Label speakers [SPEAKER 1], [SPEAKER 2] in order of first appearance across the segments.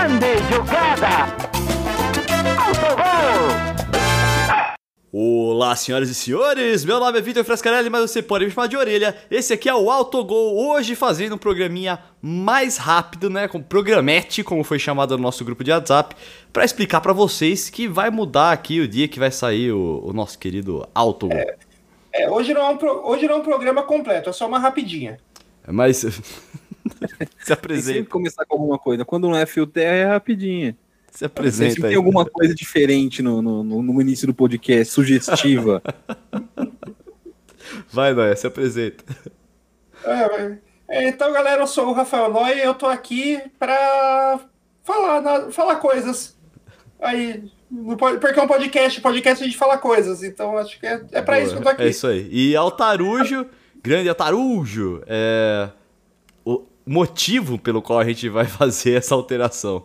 [SPEAKER 1] Grande jogada! Autogol!
[SPEAKER 2] Olá, senhoras e senhores, meu nome é Vitor Frascarelli, mas você pode me chamar de orelha. Esse aqui é o Autogol, hoje fazendo um programinha mais rápido, né, com programete, como foi chamado no nosso grupo de WhatsApp, para explicar para vocês que vai mudar aqui o dia que vai sair o, o nosso querido Autogol.
[SPEAKER 3] É, é, hoje, não é um pro, hoje não é um programa completo, é só uma rapidinha.
[SPEAKER 2] Mas se
[SPEAKER 4] Tem
[SPEAKER 2] apresenta,
[SPEAKER 4] sempre começar com alguma coisa. Quando não é fio terra, é rapidinho.
[SPEAKER 2] se apresenta aí.
[SPEAKER 4] tem alguma coisa diferente no, no, no- início do podcast, sugestiva.
[SPEAKER 2] Vai, Noé, se apresenta.
[SPEAKER 3] É, é, então, galera, eu sou o Rafael Noy e eu tô aqui pra falar, na- falar coisas. Aí, porque é um podcast, podcast a gente fala coisas, então acho que é, é pra
[SPEAKER 2] Boa,
[SPEAKER 3] isso que eu tô aqui.
[SPEAKER 2] É isso aí. E Altarujo, grande Altarujo, é motivo pelo qual a gente vai fazer essa alteração.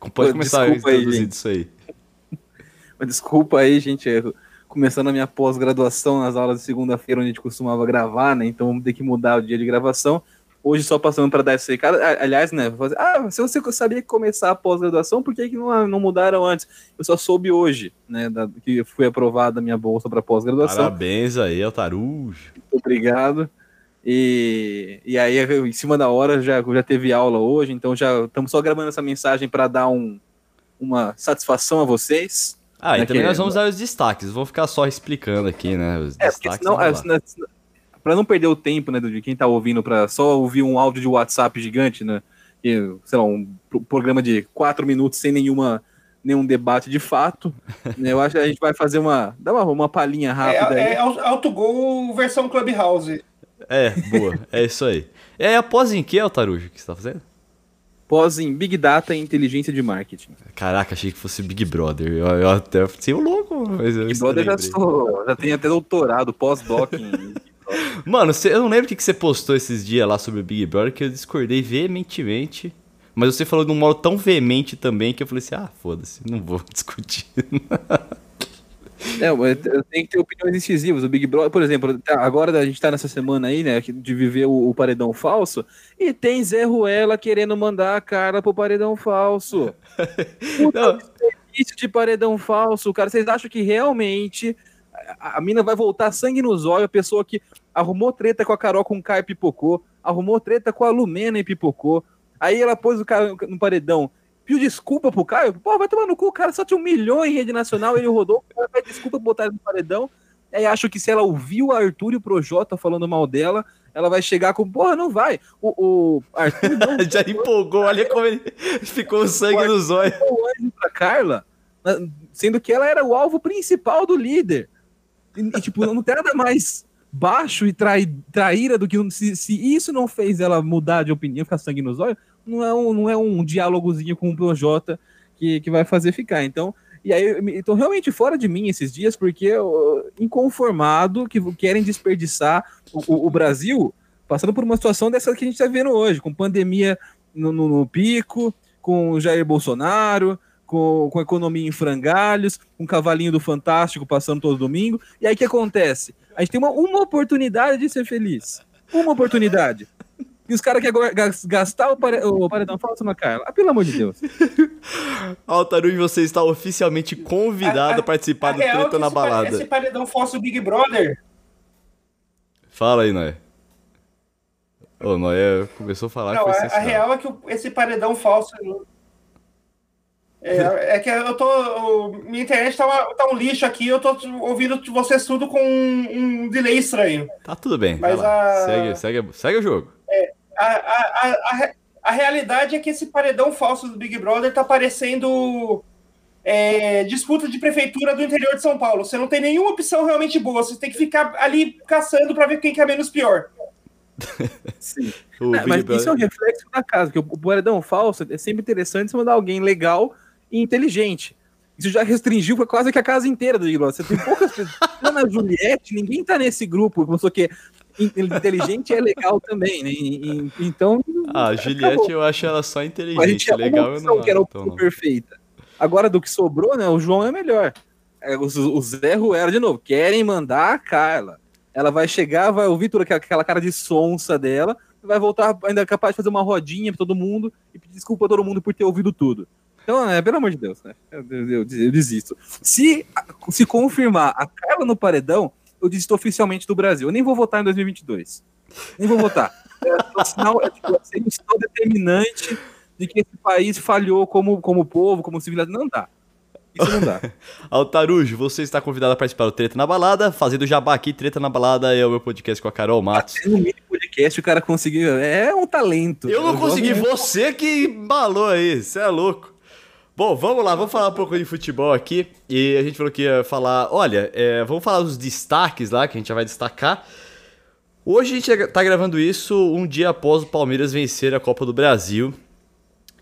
[SPEAKER 2] Pode
[SPEAKER 4] Pô,
[SPEAKER 2] começar
[SPEAKER 4] desculpa aí,
[SPEAKER 2] introduzindo
[SPEAKER 4] gente.
[SPEAKER 2] isso aí.
[SPEAKER 4] Desculpa aí, gente. é, começando a minha pós-graduação nas aulas de segunda-feira, onde a gente costumava gravar, né? Então vamos ter que mudar o dia de gravação. Hoje só passando para dar esse recado. Aliás, né? fazer- Ah, se você sabia que começar a pós-graduação, por que, que não, não mudaram antes? Eu só soube hoje, né? da- que foi aprovada a minha bolsa para pós-graduação.
[SPEAKER 2] Parabéns aí, Altarujo.
[SPEAKER 4] Muito obrigado. E, e aí, em cima da hora, já, já teve aula hoje, então já estamos só gravando essa mensagem para dar um, uma satisfação a vocês.
[SPEAKER 2] Ah, e
[SPEAKER 4] Né,
[SPEAKER 2] também
[SPEAKER 4] que-
[SPEAKER 2] nós vamos dar os destaques. Vou ficar só explicando aqui, né? Os
[SPEAKER 4] É, porque
[SPEAKER 2] destaques.
[SPEAKER 4] senão, não perder o tempo, né, de quem tá ouvindo, para só ouvir um áudio de WhatsApp gigante, né, que, sei lá, um pro- programa de quatro minutos sem nenhuma nenhum debate de fato, né, eu acho que a gente vai fazer uma, dar uma, uma palhinha rápida
[SPEAKER 3] É,
[SPEAKER 4] aí.
[SPEAKER 3] é autogol versão Clubhouse.
[SPEAKER 2] É, boa. É isso aí. Aí, após em que, Altarujo, que você tá fazendo?
[SPEAKER 4] Pós em Big Data e Inteligência de Marketing.
[SPEAKER 2] Caraca, achei que fosse Big Brother. Eu, eu até fiquei louco, mas eu
[SPEAKER 4] Big Brother já, sou, já tem até doutorado, pós-doc em
[SPEAKER 2] Mano, eu não lembro o que, que você postou esses dias lá sobre o Big Brother, que eu discordei veementemente. Mas você falou de um modo tão veemente também que eu falei assim: ah, foda-se, não vou discutir.
[SPEAKER 4] É, eu tenho que ter opiniões incisivas. O Big Brother, por exemplo, tá- agora a gente tá nessa semana aí, né, de viver o, o paredão falso, e tem Zé Ruela querendo mandar a cara pro paredão falso. Puta desperdício de paredão falso, cara. Vocês acham que realmente a, a mina vai voltar sangue nos olhos, a pessoa que arrumou treta com a Carol com K e pipocou, arrumou treta com a Lumena e pipocou, aí ela pôs o cara no paredão, pediu desculpa pro Caio, pô, vai tomar no cu, o cara só tinha um milhão em rede nacional, ele rodou, o cara pede desculpa por botar ele no paredão, aí acho que se ela ouviu o Arthur e o Projota falando mal dela, ela vai chegar com, porra, não vai, o, o Arthur não
[SPEAKER 2] Já empolgou, olha como ele ficou o sangue nos olhos.
[SPEAKER 4] o anjo pra Carla, sendo que ela era o alvo principal do líder. E, e, tipo, não tem nada mais baixo e trai, traíra do que se, se isso não fez ela mudar de opinião, ficar sangue nos olhos, não é um, não é um diálogozinho com o Projota que, que vai fazer ficar. Então, e aí tô realmente fora de mim esses dias, porque eu, inconformado que querem desperdiçar o, o- o Brasil passando por uma situação dessa que a gente tá vendo hoje, com pandemia no, no- no pico, com Jair Bolsonaro, com, com a economia em frangalhos, o cavalinho do Fantástico passando todo domingo. E aí o que acontece? A gente tem uma, uma oportunidade de ser feliz. Uma oportunidade. E os caras querem gastar o, pare, o paredão falso na Carla. Ah, pelo amor de Deus.
[SPEAKER 2] Altarujo, você está oficialmente convidado a, participar do
[SPEAKER 3] real é
[SPEAKER 2] Treta
[SPEAKER 3] que
[SPEAKER 2] na
[SPEAKER 3] esse
[SPEAKER 2] Balada.
[SPEAKER 3] Esse paredão falso Big Brother,
[SPEAKER 2] Fala aí, Noé. Ô, Noé começou a falar
[SPEAKER 3] não,
[SPEAKER 2] que
[SPEAKER 3] a, a real é que esse paredão falso. É, é que eu tô. minha internet tá, uma- tá um lixo aqui, eu tô ouvindo vocês tudo com um, um delay estranho.
[SPEAKER 2] Tá tudo bem,
[SPEAKER 3] Mas a-
[SPEAKER 2] Segue, segue, segue o jogo.
[SPEAKER 3] A, a, a, a, a realidade é que esse paredão falso do Big Brother tá parecendo é, disputa de prefeitura do interior de São Paulo. Você não tem nenhuma opção realmente boa, você tem que ficar ali caçando pra ver quem que é menos pior.
[SPEAKER 4] Sim.
[SPEAKER 2] O
[SPEAKER 4] Não, mas
[SPEAKER 2] Brother-
[SPEAKER 4] isso é um reflexo da casa, que o o paredão falso é sempre interessante você mandar alguém legal e inteligente. Isso já restringiu quase que a casa inteira do Big Brother. Você tem poucas pessoas. Ana Juliette, ninguém tá nesse grupo. Pessoa que é in- inteligente é legal também, né? E- então.
[SPEAKER 2] Ah, a Juliette, eu acho ela só
[SPEAKER 4] a gente
[SPEAKER 2] inteligente.
[SPEAKER 4] tinha
[SPEAKER 2] Legal,
[SPEAKER 4] uma
[SPEAKER 2] eu
[SPEAKER 4] opção
[SPEAKER 2] não
[SPEAKER 4] que era a opção
[SPEAKER 2] então
[SPEAKER 4] perfeita. Agora, do que sobrou, né? O João é melhor. É, o, Zé Ruela, de novo, querem mandar a Carla. Ela vai chegar, vai ouvir toda aquela, cara de sonsa dela, vai voltar ainda capaz de fazer uma rodinha pra todo mundo e pedir desculpa a todo mundo por ter ouvido tudo. Então, é, pelo amor de Deus, né? Eu, eu, eu desisto. Se, se confirmar a Carla no paredão, eu desisto oficialmente do Brasil. Eu nem vou votar em 2022. Nem vou votar. É, um sinal, é, tipo, um sinal determinante de que esse país falhou como, como povo, como civilização. Não dá. Isso não dá.
[SPEAKER 2] Altarujo, você está convidado a participar do Treta na Balada. Fazendo jabá aqui, Treta na Balada é o meu podcast com a Carol Matos.
[SPEAKER 4] Até no mini podcast o cara conseguiu. É um talento.
[SPEAKER 2] Eu não consegui, você que balou aí, você é louco. Bom, vamos lá, vamos falar um pouco de futebol aqui. E a gente falou que ia falar. Olha, é, vamos falar dos destaques lá, que a gente já vai destacar. Hoje a gente tá gravando isso um dia após o Palmeiras vencer a Copa do Brasil.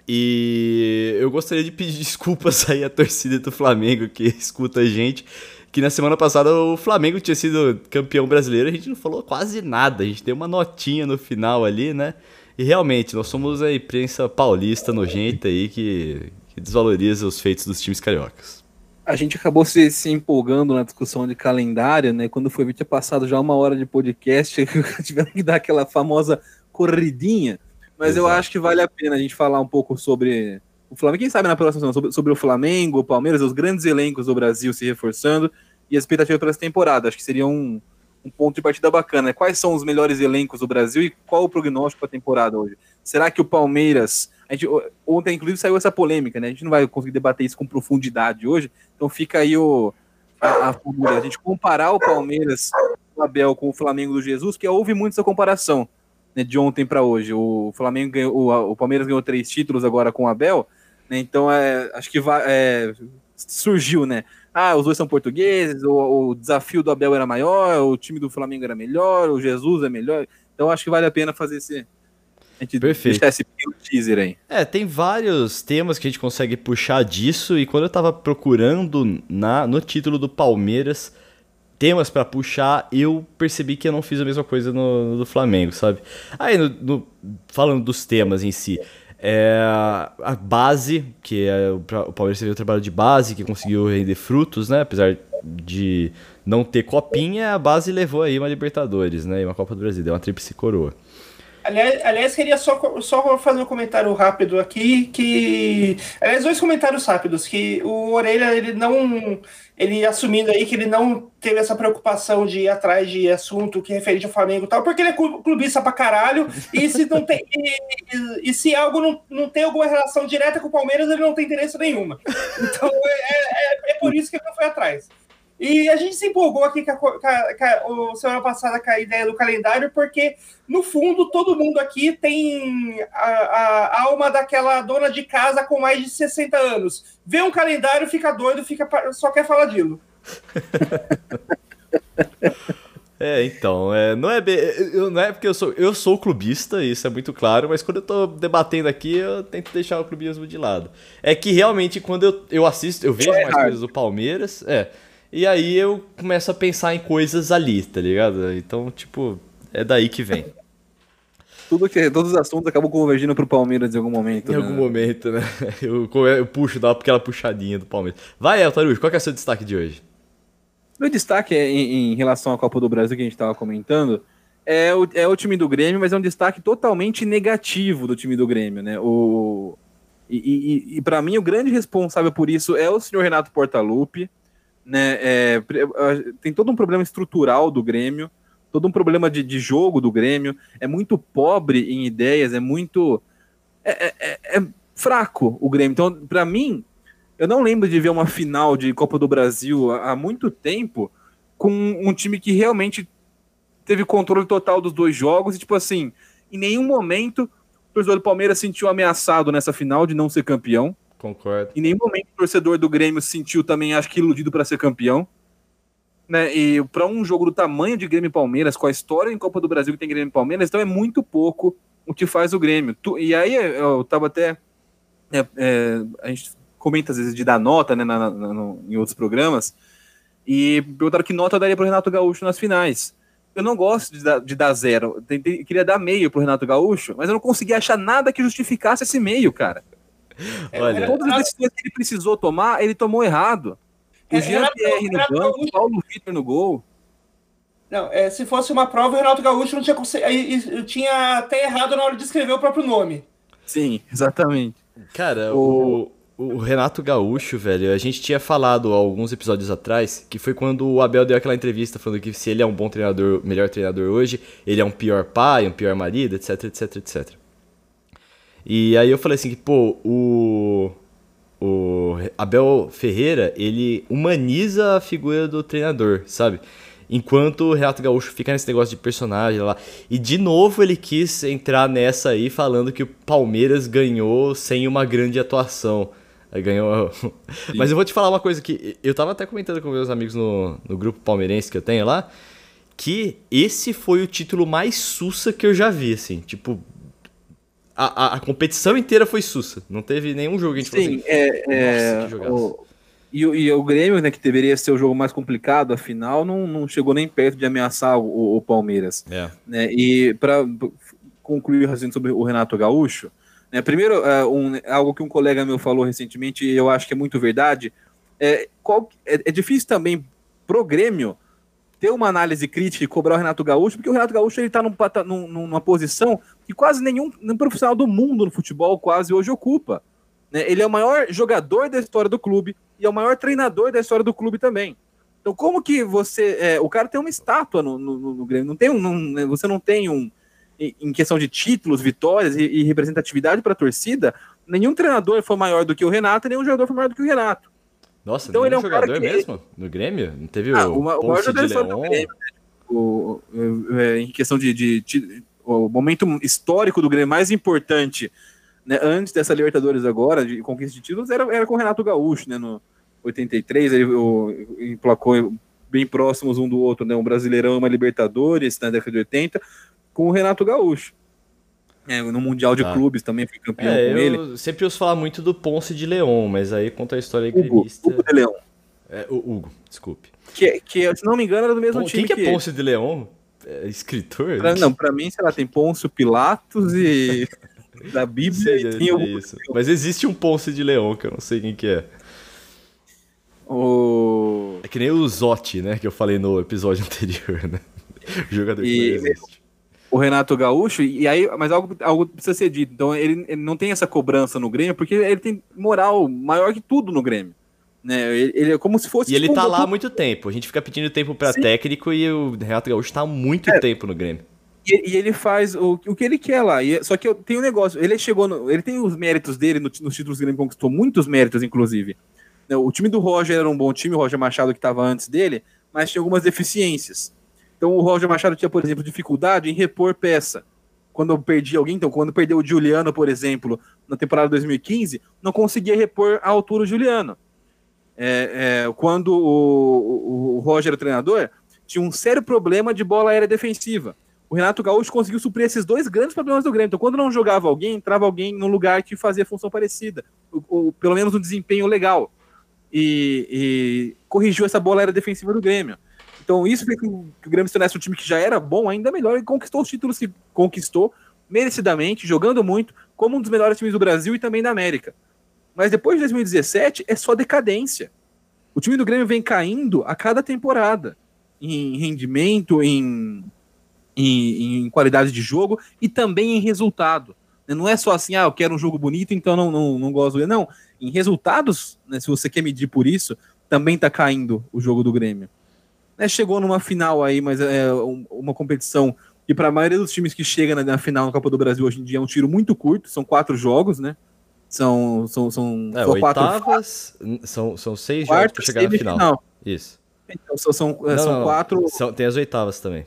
[SPEAKER 2] E eu gostaria de pedir desculpas aí à torcida do Flamengo que escuta a gente. Que na semana passada o Flamengo tinha sido campeão brasileiro, a gente não falou quase nada. A gente deu uma notinha no final ali, né? E realmente, nós somos a imprensa paulista nojenta aí que, que desvaloriza os feitos dos times cariocas.
[SPEAKER 4] A gente acabou se, se empolgando na discussão de calendário, né? Quando foi tinha passado já uma hora de podcast, tiveram que dar aquela famosa corridinha. Mas Exato. eu acho que vale a pena a gente falar um pouco sobre o Flamengo. Quem sabe na próxima semana, sobre, sobre o Flamengo, o Palmeiras, os grandes elencos do Brasil se reforçando e as expectativas para essa temporada. Acho que seria um, um ponto de partida bacana. Quais são os melhores elencos do Brasil e qual o prognóstico para a temporada hoje? Será que o Palmeiras. Gente, ontem, inclusive, saiu essa polêmica, né? A gente não vai conseguir debater isso com profundidade hoje, então fica aí o, a, a, a gente comparar o Palmeiras do Abel com o Flamengo do Jesus, que houve muito essa comparação né, de ontem para hoje. O Flamengo ganhou, o, o, Palmeiras ganhou três títulos agora com o Abel, né, então é, acho que vai, é, surgiu, né? Ah, os dois são portugueses, o, o, desafio do Abel era maior, o time do Flamengo era melhor, o Jesus é melhor. Então acho que vale a pena fazer esse. A gente
[SPEAKER 2] Perfeito.
[SPEAKER 4] deixar esse teaser aí.
[SPEAKER 2] É, tem vários temas que a gente consegue puxar disso, e quando eu tava procurando na, no título do Palmeiras temas para puxar, eu percebi que eu não fiz a mesma coisa no, no do Flamengo, sabe? Aí, no, no, falando dos temas em si, é a base, que é, o Palmeiras teve o trabalho de base, que conseguiu render frutos, né? Apesar de não ter copinha, a base levou aí uma Libertadores, né? E uma Copa do Brasil, deu uma tríplice coroa.
[SPEAKER 3] Aliás, aliás, queria só, só fazer um comentário rápido aqui, que... Aliás, dois comentários rápidos, que o Orelha, ele não... Ele assumindo aí que ele não teve essa preocupação de ir atrás de assunto que referente ao Flamengo e tal, porque ele é clubista pra caralho, e se não tem... e, e, se algo não, não tem alguma relação direta com o Palmeiras, ele não tem interesse nenhuma. Então, é, é, é por isso que ele não foi atrás. E a gente se empolgou aqui com a, com a, com a, semana passada com a ideia do calendário, porque, no fundo, todo mundo aqui tem a, a, alma daquela dona de casa com mais de 60 anos. Vê um calendário, fica doido, fica só quer falar dilo.
[SPEAKER 2] É, então, é, não, é bem, eu, não é porque eu sou, eu sou clubista, isso é muito claro, mas quando eu tô debatendo aqui, eu tento deixar o clubismo de lado. É que realmente, quando eu, eu assisto, eu vejo mais coisas do Palmeiras, é, e aí eu começo a pensar em coisas ali, tá ligado? Então, tipo, é daí que vem.
[SPEAKER 4] Tudo que, todos os assuntos acabam convergindo pro Palmeiras em algum momento.
[SPEAKER 2] Em né? algum momento, né? Eu, eu puxo, dá aquela puxadinha do Palmeiras. Vai, Eltarujo, qual que é o seu destaque de hoje?
[SPEAKER 4] Meu destaque é em, em relação à Copa do Brasil que a gente estava comentando. É o, é o time do Grêmio, mas é um destaque totalmente negativo do time do Grêmio, né? O, e, e, e para mim, o grande responsável por isso é o senhor Renato Portaluppi né? É, tem todo um problema estrutural do Grêmio, todo um problema de, de jogo do Grêmio, é muito pobre em ideias, é muito. É, é, é, é fraco o Grêmio. Então, para mim, eu não lembro de ver uma final de Copa do Brasil há, muito tempo com um time que realmente teve controle total dos dois jogos e, tipo assim, em nenhum momento o torcedor do Palmeiras sentiu ameaçado nessa final de não ser campeão.
[SPEAKER 2] Concordo.
[SPEAKER 4] Em nenhum momento o torcedor do Grêmio se sentiu também, acho que, iludido para ser campeão. Né? E para um jogo do tamanho de Grêmio e Palmeiras, com a história em Copa do Brasil que tem Grêmio e Palmeiras, então é muito pouco o que faz o Grêmio. E aí eu tava até. É, é, a gente comenta às vezes de dar nota né, na, na, no, em outros programas. E perguntaram que nota eu daria para Renato Gaúcho nas finais. Eu não gosto de dar, de dar zero. Tentei, queria dar meio para Renato Gaúcho, mas eu não consegui achar nada que justificasse esse meio, cara. Olha, todas as decisões que ele precisou tomar, ele tomou errado. O é, Jean Pierre no banco, o Paulo Vitor no gol.
[SPEAKER 3] Não, é, se fosse uma prova, o Renato Gaúcho não tinha conseguido. Eu tinha até errado na hora de escrever o próprio nome.
[SPEAKER 4] Sim, exatamente.
[SPEAKER 2] Cara, o, o Renato Gaúcho, velho, a gente tinha falado alguns episódios atrás que foi quando o Abel deu aquela entrevista falando que se ele é um bom treinador, melhor treinador hoje, ele é um pior pai, um pior marido, etc, etc, etc. E aí eu falei assim que, pô, o. O Abel Ferreira, ele humaniza a figura do treinador, sabe? Enquanto o Renato Gaúcho fica nesse negócio de personagem lá. E de novo ele quis entrar nessa aí falando que o Palmeiras ganhou sem uma grande atuação. Ganhou. Mas eu vou te falar uma coisa que eu tava até comentando com meus amigos no, no grupo palmeirense que eu tenho lá. Que esse foi o título mais sussa que eu já vi, assim. Tipo, a, a, a, competição inteira foi sussa. Não teve nenhum jogo que a gente
[SPEAKER 4] Sim, assim, é, é o, e, e, o Grêmio, né, que deveria ser o jogo mais complicado, afinal, não, não chegou nem perto de ameaçar o, o Palmeiras. É. Né, e para concluir o sobre o Renato Gaúcho, né, primeiro, é, um, algo que um colega meu falou recentemente, e eu acho que é muito verdade, é, qual, é, é difícil também pro Grêmio ter uma análise crítica e cobrar o Renato Gaúcho, porque o Renato Gaúcho ele está num, numa posição que quase nenhum, nenhum profissional do mundo no futebol quase hoje ocupa. Né? Ele é o maior jogador da história do clube e é o maior treinador da história do clube também. Então, como que você. É, o cara tem uma estátua no, no, no Grêmio, não tem um, não, né, você não tem um. Em questão de títulos, vitórias e, e representatividade para a torcida, nenhum treinador foi maior do que o Renato, nenhum jogador foi maior do que o Renato.
[SPEAKER 2] Nossa, então ele é um jogador mesmo no Grêmio? Não teve ah, o, o maior jogador do Grêmio. Né?
[SPEAKER 4] O, é, em questão de, de, de, o momento histórico do Grêmio mais importante né, antes dessa Libertadores agora, de conquista de títulos, era, era com o Renato Gaúcho, né, no 83, ele o, emplacou bem próximos um do outro, né, um Brasileirão e uma Libertadores na década de 80, com o Renato Gaúcho. É, no Mundial de ah. Clubes também fui campeão é, com ele.
[SPEAKER 2] Sempre ouço falar muito do Ponce de Leão, mas aí conta a história Hugo,
[SPEAKER 4] Hugo de Leão.
[SPEAKER 2] É, o Hugo, desculpe.
[SPEAKER 4] Que, que, se não me engano, era do mesmo Pon, time.
[SPEAKER 2] Quem que é Ponce de Leão? É escritor?
[SPEAKER 4] Pra, não, pra mim, sei lá, tem Pôncio Pilatos e. da Bíblia
[SPEAKER 2] sei, tem o... isso. Mas existe um Ponce de Leão, que eu não sei quem que é.
[SPEAKER 4] O...
[SPEAKER 2] É que nem o Zotti, né? Que eu falei no episódio anterior, né? O jogador e... que existe.
[SPEAKER 4] O Renato Gaúcho, e aí, mas algo, algo precisa ser dito. Então, ele, ele não tem essa cobrança no Grêmio, porque ele tem moral maior que tudo no Grêmio. Né? Ele, ele, é como se fosse.
[SPEAKER 2] E ele tipo, tá um... lá há muito tempo. A gente fica pedindo tempo para técnico e o Renato Gaúcho tá há muito é. tempo no Grêmio.
[SPEAKER 4] E, e, ele faz o, o que ele quer lá. E, só que eu tenho um negócio. Ele chegou. No, ele tem os méritos dele no, nos títulos que ele conquistou, muitos méritos, inclusive. Né, o time do Roger era um bom time, o Roger Machado que estava antes dele, mas tinha algumas deficiências. Então o Roger Machado tinha, por exemplo, dificuldade em repor peça. Quando eu perdi alguém, então, quando perdeu o Juliano, por exemplo, na temporada 2015, não conseguia repor a altura do Juliano. É, é, quando o, o, o Roger era treinador, tinha um sério problema de bola aérea defensiva o Renato Gaúcho conseguiu suprir esses dois grandes problemas do Grêmio. Então, quando não jogava alguém, entrava alguém no lugar que fazia função parecida, ou, ou pelo menos um desempenho legal. E, e, corrigiu essa bola era defensiva do Grêmio. Então, isso fez que o, que o Grêmio se tornasse um time que já era bom, ainda melhor, e conquistou os títulos que conquistou, merecidamente, jogando muito, como um dos melhores times do Brasil e também da América. Mas depois de 2017, é só decadência. O time do Grêmio vem caindo a cada temporada em rendimento, em em, em qualidade de jogo e também em resultado. Não é só assim, ah, eu quero um jogo bonito, então não, não, não gosto dele. Não, em resultados, né, se você quer medir por isso, também tá caindo o jogo do Grêmio. É, chegou numa final aí, mas é uma competição que para a maioria dos times que chega na, na, final na Copa do Brasil hoje em dia é um tiro muito curto, são quatro jogos, né? São, são, são,
[SPEAKER 2] é, oitavas, quatro são, são seis jogos para chegar na final. final. Isso.
[SPEAKER 4] Então, são, são, não, são não, quatro.
[SPEAKER 2] São, tem as oitavas também.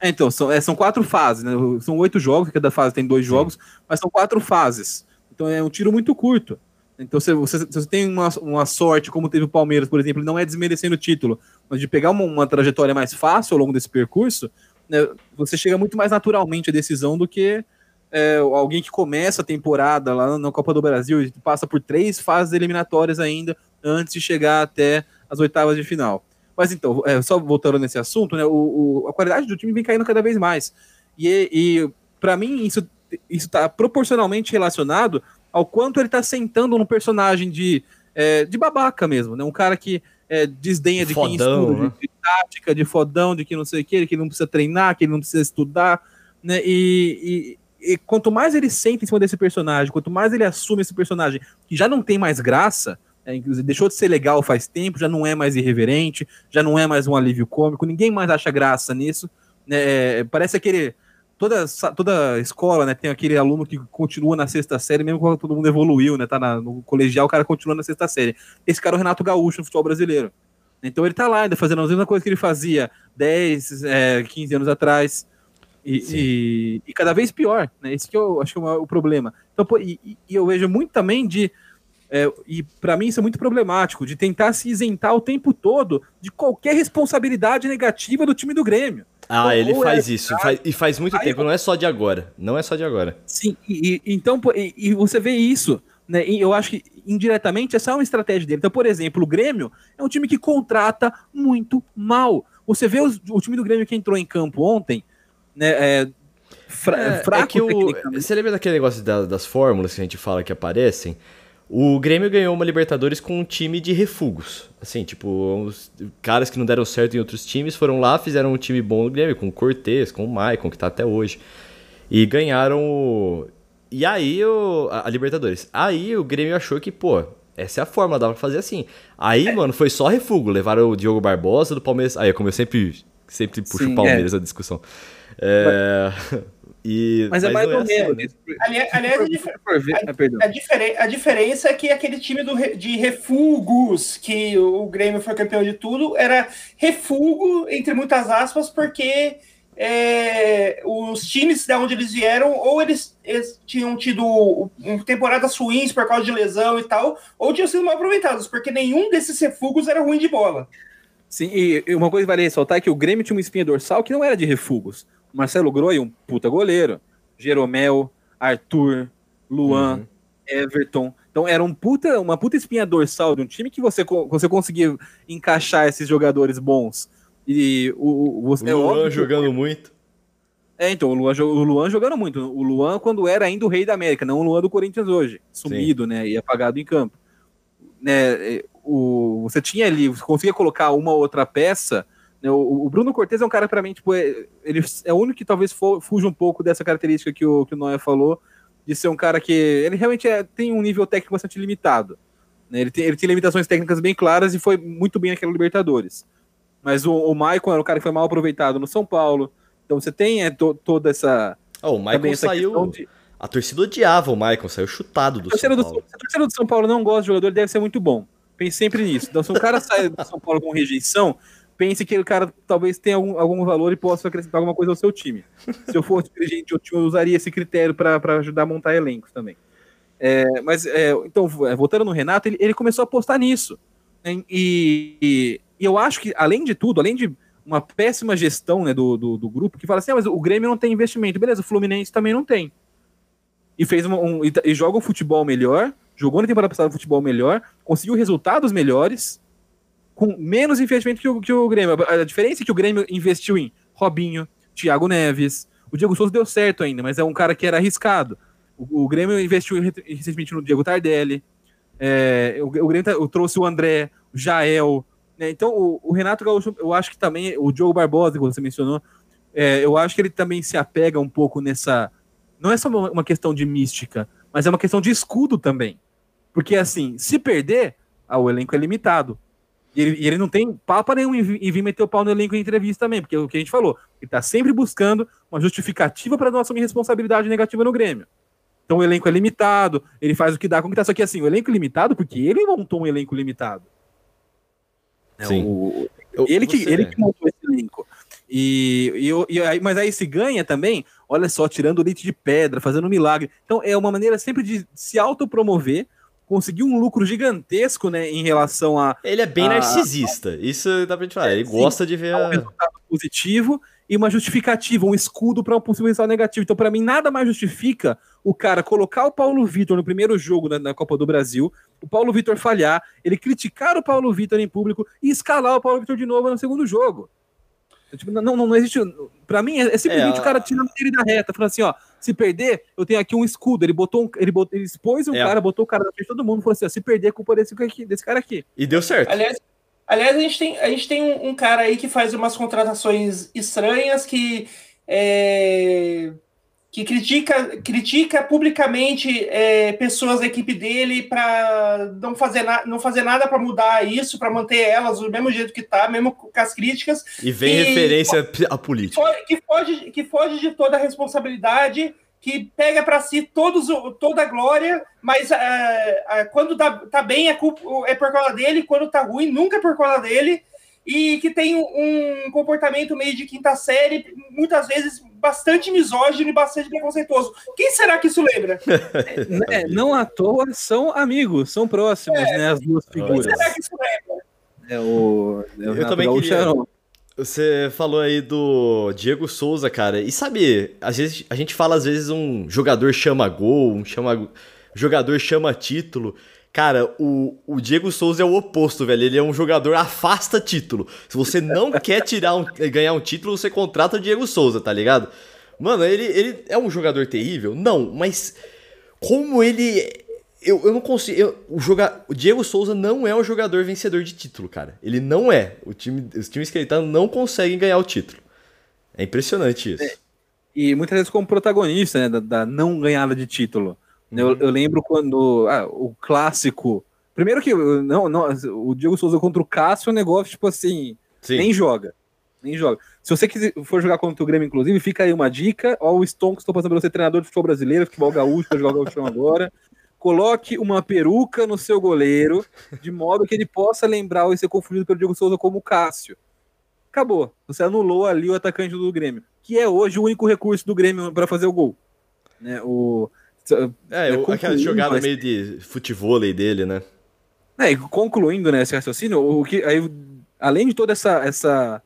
[SPEAKER 4] É, então, são, é, são quatro fases, né? São oito jogos, cada fase tem dois Sim. jogos, mas são quatro fases. Então é um tiro muito curto. Então, se você, se você tem uma, uma sorte, como teve o Palmeiras, por exemplo, não é desmerecendo o título, mas de pegar uma, uma trajetória mais fácil ao longo desse percurso, né, você chega muito mais naturalmente à decisão do que é, alguém que começa a temporada lá na Copa do Brasil e passa por três fases eliminatórias ainda antes de chegar até as oitavas de final. Mas então, é, só voltando nesse assunto, né, o, o, a qualidade do time vem caindo cada vez mais. E, e para mim, isso está proporcionalmente relacionado ao quanto ele está sentando no personagem de, é, de babaca mesmo, né? Um cara que é, desdenha de
[SPEAKER 2] Fodão,
[SPEAKER 4] quem estuda,
[SPEAKER 2] né?
[SPEAKER 4] de, tática, de fodão, de que não sei o que, que ele não precisa treinar, que ele não precisa estudar, né? E, e, quanto mais ele sente em cima desse personagem, quanto mais ele assume esse personagem, que já não tem mais graça, é, deixou de ser legal faz tempo, já não é mais irreverente, já não é mais um alívio cômico, ninguém mais acha graça nisso. Né? É, parece aquele. Toda, toda escola né, tem aquele aluno que continua na sexta série, mesmo quando todo mundo evoluiu, né? Tá na, no colegial, o cara continua na sexta série. Esse cara é o Renato Gaúcho no futebol brasileiro. Então ele tá lá ainda fazendo a mesma coisa que ele fazia 10, é, 15 anos atrás. E, e, e, cada vez pior, né? Esse que eu acho que é o, problema. Então, pô, e, e, eu vejo muito também de. É, e para mim isso é muito problemático, de tentar se isentar o tempo todo de qualquer responsabilidade negativa do time do Grêmio.
[SPEAKER 2] Ah, então, ele faz é, isso, faz, e faz muito tempo, não é só de agora. Não é só de agora.
[SPEAKER 4] Sim, e, então, e, e você vê isso, né? Eu acho que indiretamente essa é uma estratégia dele. Então, por exemplo, o Grêmio é um time que contrata muito mal. Você vê os, o time do Grêmio que entrou em campo ontem, né? É,
[SPEAKER 2] fra é, é fraco é que o, Você lembra daquele negócio da, das fórmulas que a gente fala que aparecem? O Grêmio ganhou uma Libertadores com um time de refugos. Assim, tipo, os caras que não deram certo em outros times foram lá, fizeram um time bom no Grêmio, com o Cortez, com o Maicon, que tá até hoje. E ganharam. E aí o. A, Libertadores. Aí o Grêmio achou que, pô, essa é a forma, dá pra fazer assim. Aí, é. mano, foi só refugo. Levaram o Diogo Barbosa do Palmeiras. Aí, como eu sempre, sempre puxo o Palmeiras é. a discussão. É.
[SPEAKER 3] E, mas, é mais ou é assim. menos. Aliás, aliás a, a, a, a, diferença é que aquele time do, de refugos, que o Grêmio foi campeão de tudo, era refugo, entre muitas aspas, porque é, os times de onde eles vieram, ou eles, eles, tinham tido temporadas ruins por causa de lesão e tal, ou tinham sido mal aproveitados, porque nenhum desses refugos era ruim de bola.
[SPEAKER 4] Sim, e uma coisa que vale ressaltar é que o Grêmio tinha uma espinha dorsal que não era de refugos. Marcelo Groi, um puta goleiro. Jeromel, Arthur, Luan, uhum. Everton. Então era um puta, uma puta espinha dorsal de um time que você, você conseguia encaixar esses jogadores bons. E o,
[SPEAKER 2] o, o é Luan jogando que... muito.
[SPEAKER 4] É, então, o Luan, o Luan, jogando muito. O Luan, quando era ainda o rei da América, não o Luan do Corinthians hoje. Sumido, Sim. né? E apagado em campo. Né, o, você tinha ali, você conseguia colocar uma outra peça o, o Bruno Cortes é um cara, para mim, tipo, é, ele é o único que talvez fuja um pouco dessa característica que o, que o Noé falou, de ser um cara que ele realmente é, tem um nível técnico bastante limitado. Né? Ele, tem, ele tem limitações técnicas bem claras e foi muito bem naquela Libertadores. Mas o, o Maicon era um cara que foi mal aproveitado no São Paulo. Então você tem é, to, toda essa.
[SPEAKER 2] Oh, o Maicon saiu. De... A torcida odiava o Maicon, saiu chutado do São Paulo. Do,
[SPEAKER 4] a torcida do São Paulo não gosta de jogador, deve ser muito bom. Pense sempre nisso. Então, se um cara sai do São Paulo com rejeição, pense que o cara talvez tenha algum, algum valor e possa acrescentar alguma coisa ao seu time. Se eu fosse dirigente, eu usaria esse critério para ajudar a montar elencos também. É, mas, é, então, é, voltando no Renato, ele, ele começou a apostar nisso. Né? E, e, e, eu acho que, além de tudo, além de uma péssima gestão né, do, do, do, grupo, que fala assim, ah, mas o Grêmio não tem investimento. Beleza, o Fluminense também não tem. E, fez uma, um, e, e joga um futebol melhor, jogou na temporada passada um futebol melhor, conseguiu resultados melhores, com menos investimento que o, que o Grêmio. A diferença é que o Grêmio investiu em Robinho, Thiago Neves. O Diego Souza deu certo ainda, mas é um cara que era arriscado. O, o Grêmio investiu recentemente no Diego Tardelli. É, o, o Grêmio tá, trouxe o André, o Jael. Né? Então, o, o, Renato Gaúcho, eu acho que também, o Diogo Barbosa, que você mencionou, é, eu acho que ele também se apega um pouco nessa. Não é só uma, questão de mística, mas é uma questão de escudo também. Porque, assim, se perder, ah, o elenco é limitado. E ele, e ele não tem papo nenhum em, em vir meter o pau no elenco em entrevista também, porque é o que a gente falou, ele tá sempre buscando uma justificativa para não assumir responsabilidade negativa no Grêmio. Então o elenco é limitado, ele faz o que dá com que tá. Só que assim, o elenco é limitado porque ele montou um elenco limitado.
[SPEAKER 2] É, Sim.
[SPEAKER 4] O, ele, que, ele que montou esse elenco. E, e, e, aí, mas aí se ganha também, olha só, tirando o leite de pedra, fazendo um milagre. Então é uma maneira sempre de se autopromover conseguiu um lucro gigantesco, né, em relação a...
[SPEAKER 2] Ele é bem a, narcisista, isso dá pra gente falar, ele sim, gosta de ver...
[SPEAKER 4] Um resultado positivo e uma justificativa, um escudo para um possível resultado negativo. Então, para mim, nada mais justifica o cara colocar o Paulo Vitor no primeiro jogo na, na Copa do Brasil, o Paulo Vitor falhar, ele criticar o Paulo Vitor em público e escalar o Paulo Vitor de novo no segundo jogo. Tipo, não, não, não existe. Pra mim, é, é simplesmente é, o cara tirando ele da reta, falando assim: ó, se perder, eu tenho aqui um escudo. Ele botou um, ele, botou, ele expôs um é. cara, botou o cara na frente de todo mundo, falou assim: ó, se perder, é culpa desse, desse cara aqui.
[SPEAKER 2] E deu certo.
[SPEAKER 3] Aliás, Aliás, a gente tem, a gente tem um, um cara aí que faz umas contratações estranhas que. É, que critica, critica publicamente é, pessoas da equipe dele para não fazer, não fazer nada para mudar isso, para manter elas do mesmo jeito que tá, mesmo com as críticas.
[SPEAKER 2] E vem e, referência à política.
[SPEAKER 3] Que foge, que foge de toda a responsabilidade, que pega para si todos, toda a glória, mas uh, uh, quando tá, tá bem é, culpa, é por causa dele, quando tá ruim nunca é por causa dele e que tem um comportamento meio de quinta série, muitas vezes bastante misógino e bastante preconceituoso. Quem será que isso lembra?
[SPEAKER 4] é, não à toa são amigos, são próximos, é, né? As duas figuras. Quem será que isso lembra? É o, é o
[SPEAKER 2] Eu também queria... Você falou aí do Diego Souza, cara. E sabe, às vezes a gente fala às vezes um jogador chama gol, um chama jogador chama título. Cara, o, o Diego Souza é o oposto, velho. Ele é um jogador afasta título. Se você não quer tirar um, ganhar um título, você contrata o Diego Souza, tá ligado? Mano, ele, ele é um jogador terrível? Não, mas como ele. Eu, eu não consigo. Eu, o, joga, o Diego Souza não é um jogador vencedor de título, cara. Ele não é. O time, os times que ele tá não conseguem ganhar o título. É impressionante isso. É,
[SPEAKER 4] e muitas vezes como protagonista né, da, da não ganhada de título. Eu, eu lembro quando ah, o clássico. Primeiro que não, não, o Diego Souza contra o Cássio é um negócio, tipo assim, Sim. nem joga. Nem joga. Se você quiser, for jogar contra o Grêmio, inclusive, fica aí uma dica. Ó, o Stonks, estou passando pelo ser treinador de futebol brasileiro, futebol gaúcho, para jogar o gaúcho agora. Coloque uma peruca no seu goleiro, de modo que ele possa lembrar ou ser confundido pelo Diego Souza como Cássio. Acabou. Você anulou ali o atacante do Grêmio, que é hoje o único recurso do Grêmio para fazer o gol. Né? O,
[SPEAKER 2] é, é aquela jogada mas... meio de futebol dele, né?
[SPEAKER 4] É, concluindo né, esse raciocínio, o que, aí, além de toda essa, essa,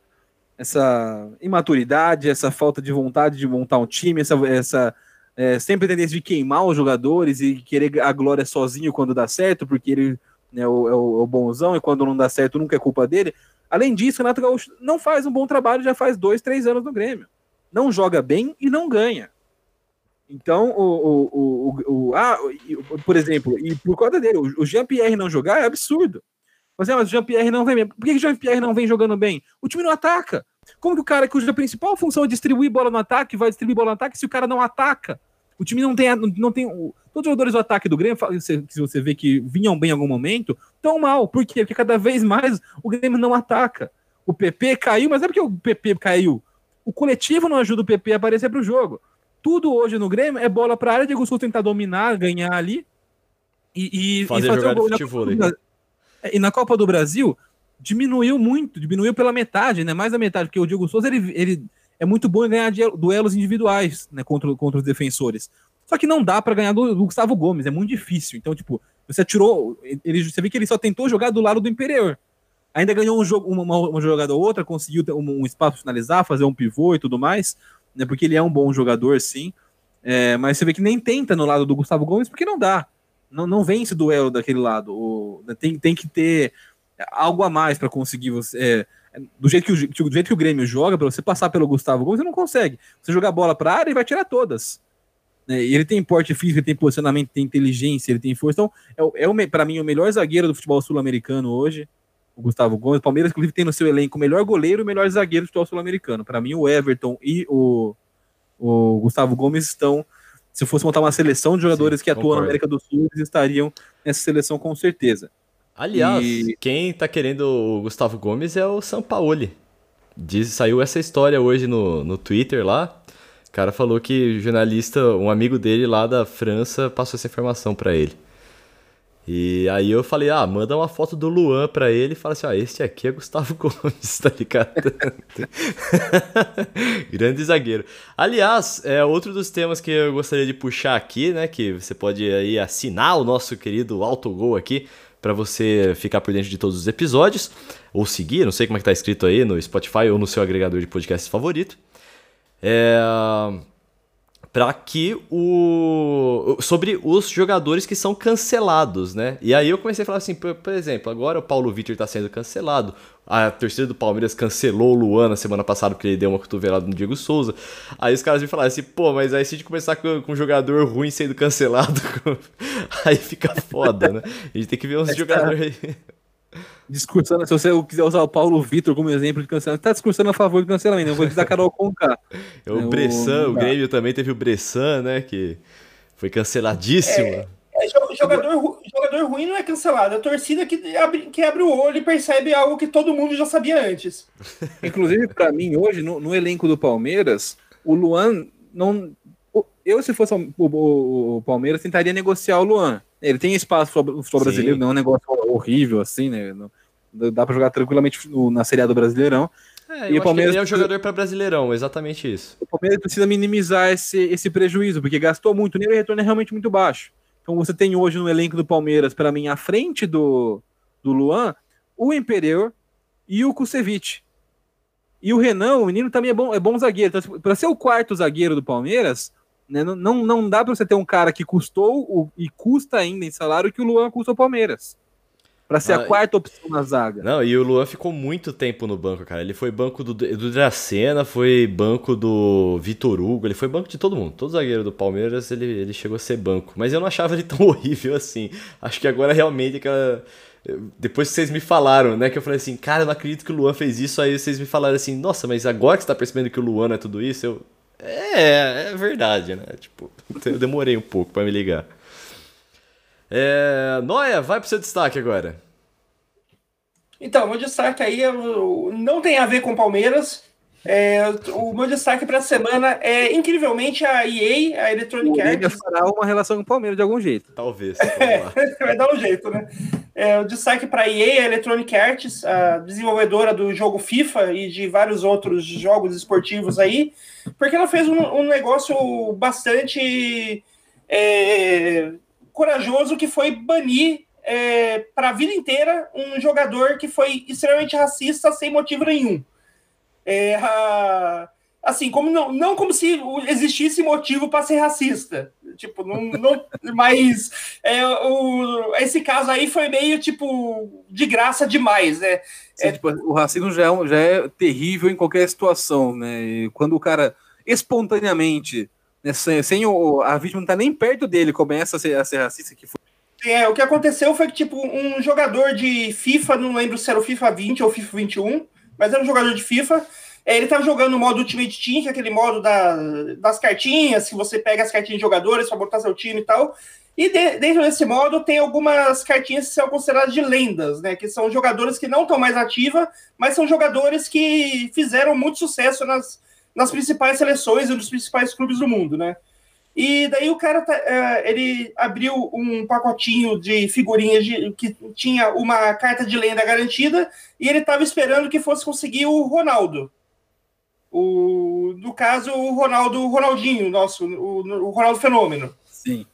[SPEAKER 4] essa imaturidade, essa falta de vontade de montar um time, essa, essa é, sempre tendência de queimar os jogadores e querer a glória sozinho quando dá certo, porque ele né, é, o, é o bonzão e quando não dá certo nunca é culpa dele. Além disso, o Renato Gaúcho não faz um bom trabalho já faz dois, três anos no Grêmio. Não joga bem e não ganha. Então, o, o, o, o, ah, por exemplo, e por conta dele, o Jean-Pierre não jogar é absurdo. Mas, é, mas o Jean-Pierre não vem. Por que o Jean-Pierre não vem jogando bem? O time não ataca. Como que o cara cuja principal função é distribuir bola no ataque vai distribuir bola no ataque se o cara não ataca? O time não tem. Não tem todos os jogadores do ataque do Grêmio, se você vê que vinham bem em algum momento, tão mal. Por quê? Porque cada vez mais o Grêmio não ataca. O PP caiu, mas é porque o PP caiu. O coletivo não ajuda o PP a aparecer para o jogo. Tudo hoje no Grêmio é bola para a área, Diego Souza tentar dominar, ganhar ali e, e
[SPEAKER 2] fazer, e fazer o gol. Na
[SPEAKER 4] e na Copa do Brasil diminuiu muito, diminuiu pela metade, né? Mais da metade, porque o Diego Souza ele, ele é muito bom em ganhar duelos individuais, né? Contra, contra os defensores. Só que não dá para ganhar do, do, Gustavo Gomes, é muito difícil. Então, tipo, você atirou. Ele, você vê que ele só tentou jogar do lado do Imperior. Ainda ganhou um jogo, uma, uma jogada ou outra, conseguiu um, um espaço finalizar, fazer um pivô e tudo mais né? Porque ele é um bom jogador, sim. É, mas você vê que nem tenta no lado do Gustavo Gomes, porque não dá. Não, não vem esse duelo daquele lado. O, né, tem, tem que ter algo a mais para conseguir você. É, do, jeito que o, do jeito que o Grêmio joga, para você passar pelo Gustavo Gomes, você não consegue. Você jogar a bola para área, ele vai tirar todas. E ele tem porte físico, ele tem posicionamento, tem inteligência, ele tem força. Então, é, é para mim o melhor zagueiro do futebol sul-americano hoje o Gustavo Gomes. O Palmeiras, inclusive, tem no seu elenco o melhor goleiro e o melhor zagueiro do futebol sul-americano. Para mim, o Everton e o, o Gustavo Gomes estão. Se fosse montar uma seleção de jogadores Sim, que atuam na América do Sul, eles estariam nessa seleção com certeza.
[SPEAKER 2] Aliás, e... quem tá querendo o Gustavo Gomes é o Sampaoli. Diz, saiu essa história hoje no, no Twitter lá. O cara falou que o jornalista, um amigo dele lá da França, passou essa informação para ele. E aí eu falei, ah, manda uma foto do Luan pra ele e fala assim, ó, ah, este aqui é Gustavo Gomes, tá ligado? Grande zagueiro. Aliás, é outro dos temas que eu gostaria de puxar aqui, né, que você pode aí assinar o nosso querido Autogol aqui, para você ficar por dentro de todos os episódios, ou seguir, não sei como é que tá escrito aí no Spotify ou no seu agregador de podcast favorito. É para que o sobre os jogadores que são cancelados, né? E aí eu comecei a falar assim, por, por exemplo, agora o Paulo Vitor está sendo cancelado, a torcida do Palmeiras cancelou o Luan na semana passada porque ele deu uma cotovelada no Diego Souza. Aí os caras me falaram assim, pô, mas aí se a gente começar com, com um jogador ruim sendo cancelado, aí fica foda, né? A gente tem que ver uns jogadores aí.
[SPEAKER 4] Discursando, se você quiser usar o Paulo Vitor como exemplo de cancelamento, tá discursando a favor do cancelamento, eu vou dizer a Carol Conká.
[SPEAKER 2] É o Bressan, o, o Grêmio também teve o Bressan, né, que foi canceladíssimo.
[SPEAKER 3] É, é, jogador, jogador ruim não é cancelado, é a torcida que abre, que abre o olho e percebe algo que todo mundo já sabia antes.
[SPEAKER 4] Inclusive, para mim, hoje, no, no, elenco do Palmeiras, o Luan não. Eu, se fosse o, o, o Palmeiras, tentaria negociar o Luan. Ele tem espaço no futebol brasileiro, não é um negócio horrível assim, né? Dá para jogar tranquilamente na Série A do Brasileirão.
[SPEAKER 2] É, e o Palmeiras ele é um jogador para Brasileirão, exatamente isso.
[SPEAKER 4] O Palmeiras precisa minimizar esse, esse prejuízo, porque gastou muito, o retorno é realmente muito baixo. Então você tem hoje no elenco do Palmeiras, para mim, à frente do, do Luan, o Imperior e o Kusevich. E o Renan, o menino também é bom, é bom zagueiro. Então, para ser o quarto zagueiro do Palmeiras, né? Não, não, não dá para você ter um cara que custou o, e custa ainda em salário que o Luan custa ao Palmeiras. Pra ser ah, a quarta opção na zaga.
[SPEAKER 2] Não, e o Luan ficou muito tempo no banco, cara. Ele foi banco do, do Dracena, foi banco do Vitor Hugo, ele foi banco de todo mundo. Todo zagueiro do Palmeiras, ele, ele chegou a ser banco. Mas eu não achava ele tão horrível assim. Acho que agora realmente aquela. Depois que vocês me falaram, né? Que eu falei assim, cara, eu não acredito que o Luan fez isso. Aí vocês me falaram assim, nossa, mas agora que você tá percebendo que o Luan é tudo isso, eu. É, é verdade, né? Tipo, eu demorei um pouco para me ligar. É, Noia, vai pro seu destaque agora.
[SPEAKER 3] Então, meu destaque aí é, não tem a ver com Palmeiras. É, o meu destaque para a semana é, incrivelmente, a EA, a Electronic Arts.
[SPEAKER 4] fará uma relação com o Palmeiras de algum jeito.
[SPEAKER 2] Talvez.
[SPEAKER 3] É, vai dar um jeito, né? É, o destaque para a EA, a Electronic Arts, a desenvolvedora do jogo FIFA e de vários outros jogos esportivos aí, porque ela fez um, um negócio bastante é, corajoso que foi banir é, para a vida inteira um jogador que foi extremamente racista sem motivo nenhum. É, assim, como não, não como se existisse motivo para ser racista. Tipo, não, não mas é, o, esse caso aí foi meio tipo de graça demais, né?
[SPEAKER 4] Sim, é, tipo, o racismo já é, já é terrível em qualquer situação, né? E quando o cara espontaneamente, né, sem, sem o, a vítima não tá nem perto dele, começa a ser, a ser racista, que foi
[SPEAKER 3] é, o que aconteceu foi que, tipo, um jogador de FIFA, não lembro se era o FIFA 20 ou FIFA 21, mas era um jogador de FIFA. É, ele estava jogando no modo Ultimate Team, que é aquele modo da, das cartinhas, que você pega as cartinhas de jogadores para botar seu time e tal. E de, dentro desse modo tem algumas cartinhas que são consideradas de lendas, né? Que são jogadores que não estão mais ativos, mas são jogadores que fizeram muito sucesso nas, nas principais seleções e nos principais clubes do mundo, né? E daí o cara, tá, é, ele abriu um pacotinho de figurinhas de, que tinha uma carta de lenda garantida e ele estava esperando que fosse conseguir o Ronaldo. O, no caso, o Ronaldo, Ronaldinho, nosso, o, o Ronaldo Fenômeno.
[SPEAKER 4] Sim.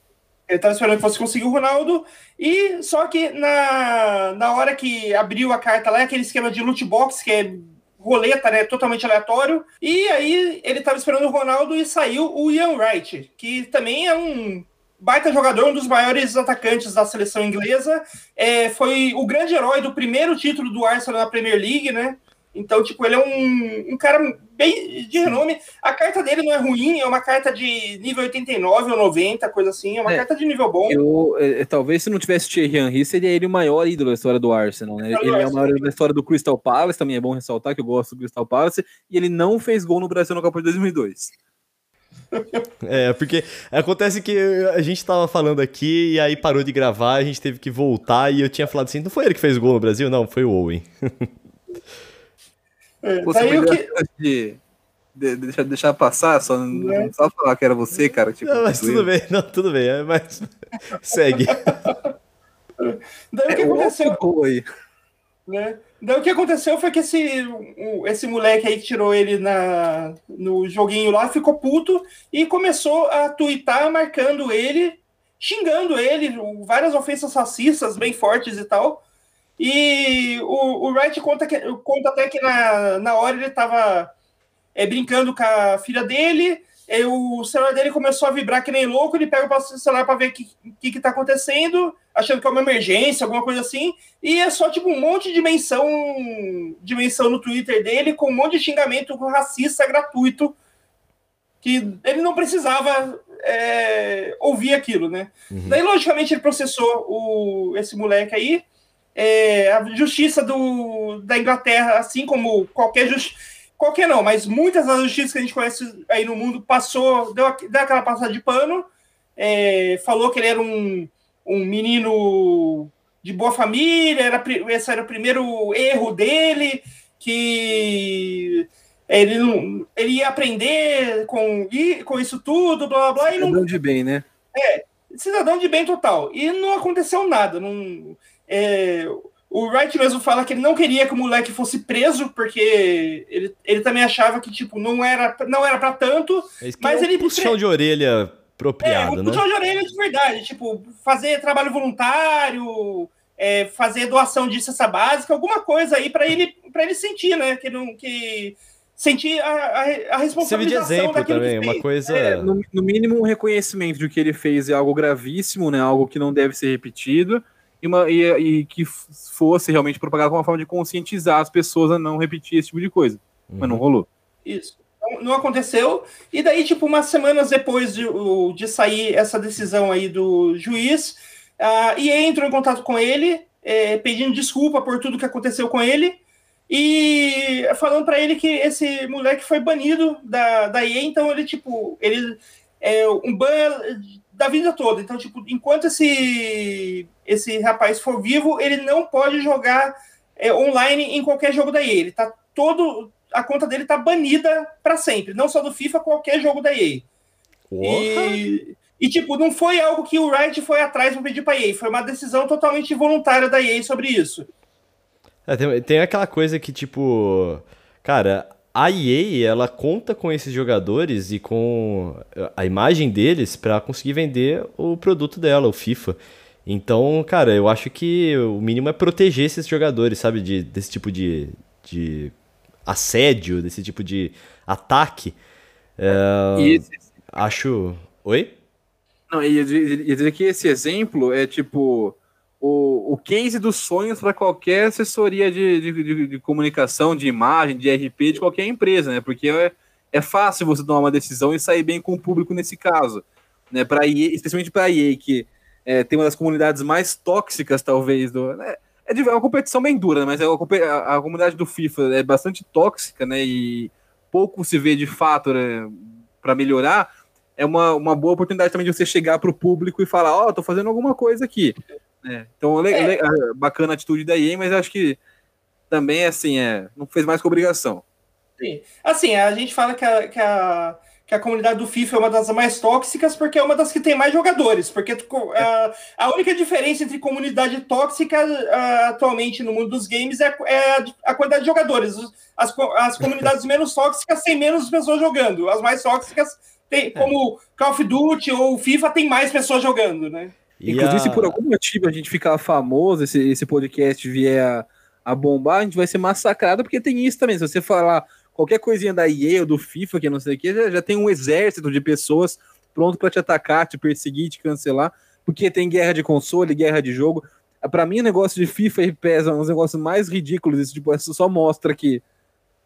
[SPEAKER 3] Ele estava esperando que fosse conseguir o Ronaldo, e só que na, na hora que abriu a carta lá, aquele esquema de loot box, que é roleta, né? Totalmente aleatório. E aí ele estava esperando o Ronaldo e saiu o Ian Wright, que também é um baita jogador, um dos maiores atacantes da seleção inglesa. É, foi o grande herói do primeiro título do Arsenal na Premier League, né? Então, tipo, ele é um, um cara bem de renome. A carta dele não é ruim, é uma carta de nível 89 ou 90, coisa assim. É uma é, carta de nível bom.
[SPEAKER 4] Eu, é, é, talvez se não tivesse Thierry Henry, seria ele o maior ídolo da história do Arsenal, né? Ele é o maior ídolo da história do Crystal Palace, também é bom ressaltar que eu gosto do Crystal Palace. E ele não fez gol no Brasil na Copa de 2002.
[SPEAKER 2] É, porque acontece que a gente tava falando aqui e aí parou de gravar, a gente teve que voltar e eu tinha falado assim, não foi ele que fez gol no Brasil? Não, foi o Owen.
[SPEAKER 4] É, você daí que... de, de, deixar, deixar passar, só, é. só falar que era você, cara. Tipo,
[SPEAKER 2] não, mas tudo bem, não, tudo bem, é, mas segue.
[SPEAKER 3] daí o que é, aconteceu? Aí. Né? Daí o que aconteceu foi que esse, esse moleque aí que tirou ele na, no joguinho lá ficou puto e começou a twittar marcando ele, xingando ele, várias ofensas racistas bem fortes e tal. E o, o Wright conta, que, conta até que na, na hora ele estava é, brincando com a filha dele, e o celular dele começou a vibrar que nem louco, ele pega o celular para ver o que, que, que tá acontecendo, achando que é uma emergência, alguma coisa assim, e é só tipo um monte de menção, de menção no Twitter dele, com um monte de xingamento racista gratuito, que ele não precisava é, ouvir aquilo, né? Uhum. Daí, logicamente, ele processou o, esse moleque aí, é, a justiça do, da Inglaterra, assim como qualquer justiça. Qualquer não, mas muitas das justiças que a gente conhece aí no mundo passou, deu, deu aquela passada de pano, é, falou que ele era um, um menino de boa família, era, esse era o primeiro erro dele, que ele, não, ele ia aprender com, com isso tudo, blá blá blá.
[SPEAKER 4] Cidadão não, de bem, né?
[SPEAKER 3] É, cidadão de bem total. E não aconteceu nada. Não, é, o Wright mesmo fala que ele não queria que o moleque fosse preso, porque ele, ele também achava que, tipo, não era, não era para tanto.
[SPEAKER 2] É mas é um ele. puxão de orelha apropriado, é, um
[SPEAKER 3] né? puxão de orelha de verdade. Tipo, fazer trabalho voluntário, é, fazer doação de cesta básica, alguma coisa aí para ele, pra ele sentir, né? Que não. Que, sentir a, a, a responsabilização
[SPEAKER 2] Servir de exemplo também, uma coisa... É,
[SPEAKER 4] no, no, mínimo um reconhecimento de que ele fez é algo gravíssimo, né, algo que não deve ser repetido, e, uma, e, e que fosse realmente propagado como uma forma de conscientizar as pessoas a não repetir esse tipo de coisa. Uhum. Mas não uhum. rolou.
[SPEAKER 3] Isso. Não, não, aconteceu. E daí, tipo, umas semanas depois de, de sair essa decisão aí do juiz, a EA entrou em contato com ele, é, pedindo desculpa por tudo que aconteceu com ele, e falando para ele que esse moleque foi banido da, da EA, então ele, tipo, ele é um ban da vida toda. Então, tipo, enquanto esse, esse rapaz for vivo, ele não pode jogar é, online em qualquer jogo da EA. Ele tá todo. A conta dele tá banida para sempre. Não só do FIFA, qualquer jogo da EA. E, e, tipo, não foi algo que o Riot foi atrás para pedir pra EA. Foi uma decisão totalmente voluntária da EA sobre isso.
[SPEAKER 2] É, tem, tem aquela coisa que, tipo. Cara, a EA, ela conta com esses jogadores e com a imagem deles para conseguir vender o produto dela, o FIFA. Então, cara, eu acho que o mínimo é proteger esses jogadores, sabe? De, desse tipo de, de assédio, desse tipo de ataque. É, esse... Acho. Oi?
[SPEAKER 4] Não, ia dizer que esse exemplo é tipo o, o case dos sonhos para qualquer assessoria de, de, de, de, comunicação, de imagem, de RP de qualquer empresa, né? Porque é, é fácil você tomar uma decisão e sair bem com o público nesse caso, né? Para especialmente para a EA, que é, tem uma das comunidades mais tóxicas, talvez, do. Né? É, é uma competição bem dura, né? mas é a, a, comunidade do FIFA é bastante tóxica, né? E pouco se vê de fato né, para melhorar. É uma, uma boa oportunidade também de você chegar para o público e falar: Ó, oh, tô fazendo alguma coisa aqui. É, então, é. é. bacana a atitude da EA, mas acho que também, assim, é, não fez mais com obrigação.
[SPEAKER 3] Sim. Assim, a gente fala que a, que a, que a comunidade do FIFA é uma das mais tóxicas porque é uma das que tem mais jogadores. Porque a, a única diferença entre comunidade tóxica atualmente no mundo dos games é, é a, quantidade de jogadores. As, as comunidades menos tóxicas têm menos pessoas jogando. As mais tóxicas, tem, é. como Call of Duty ou FIFA, tem mais pessoas jogando, né?
[SPEAKER 4] Inclusive, a... se por algum motivo a gente ficar famoso, esse, esse podcast vier a, a, bombar, a gente vai ser massacrado, porque tem isso também. Se você falar qualquer coisinha da EA ou do FIFA, que não sei o que, já, já tem um exército de pessoas pronto para te atacar, te perseguir, te cancelar, porque tem guerra de console, guerra de jogo. Para mim, o negócio de FIFA e PES é um dos negócios mais ridículos. Isso, tipo, isso só mostra que,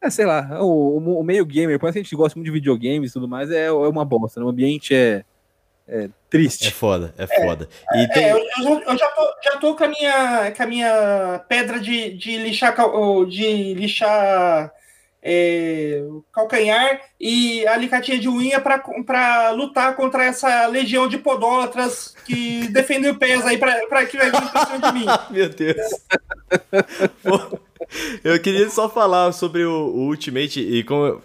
[SPEAKER 4] é, sei lá, o, o, o meio gamer, por mais que a gente gosta muito de videogames e tudo mais, é, é uma bosta. Né? O ambiente é é triste.
[SPEAKER 2] É foda, é foda. É,
[SPEAKER 3] e tem... é, eu, eu, já, tô, já tô com a minha, com a minha pedra de, de lixar, de lixar é, calcanhar e alicatinha de unha para lutar contra essa legião de podólatras que defendem o pés aí para que vai vir de mim.
[SPEAKER 2] Meu Deus. eu queria só falar sobre o, o Ultimate e como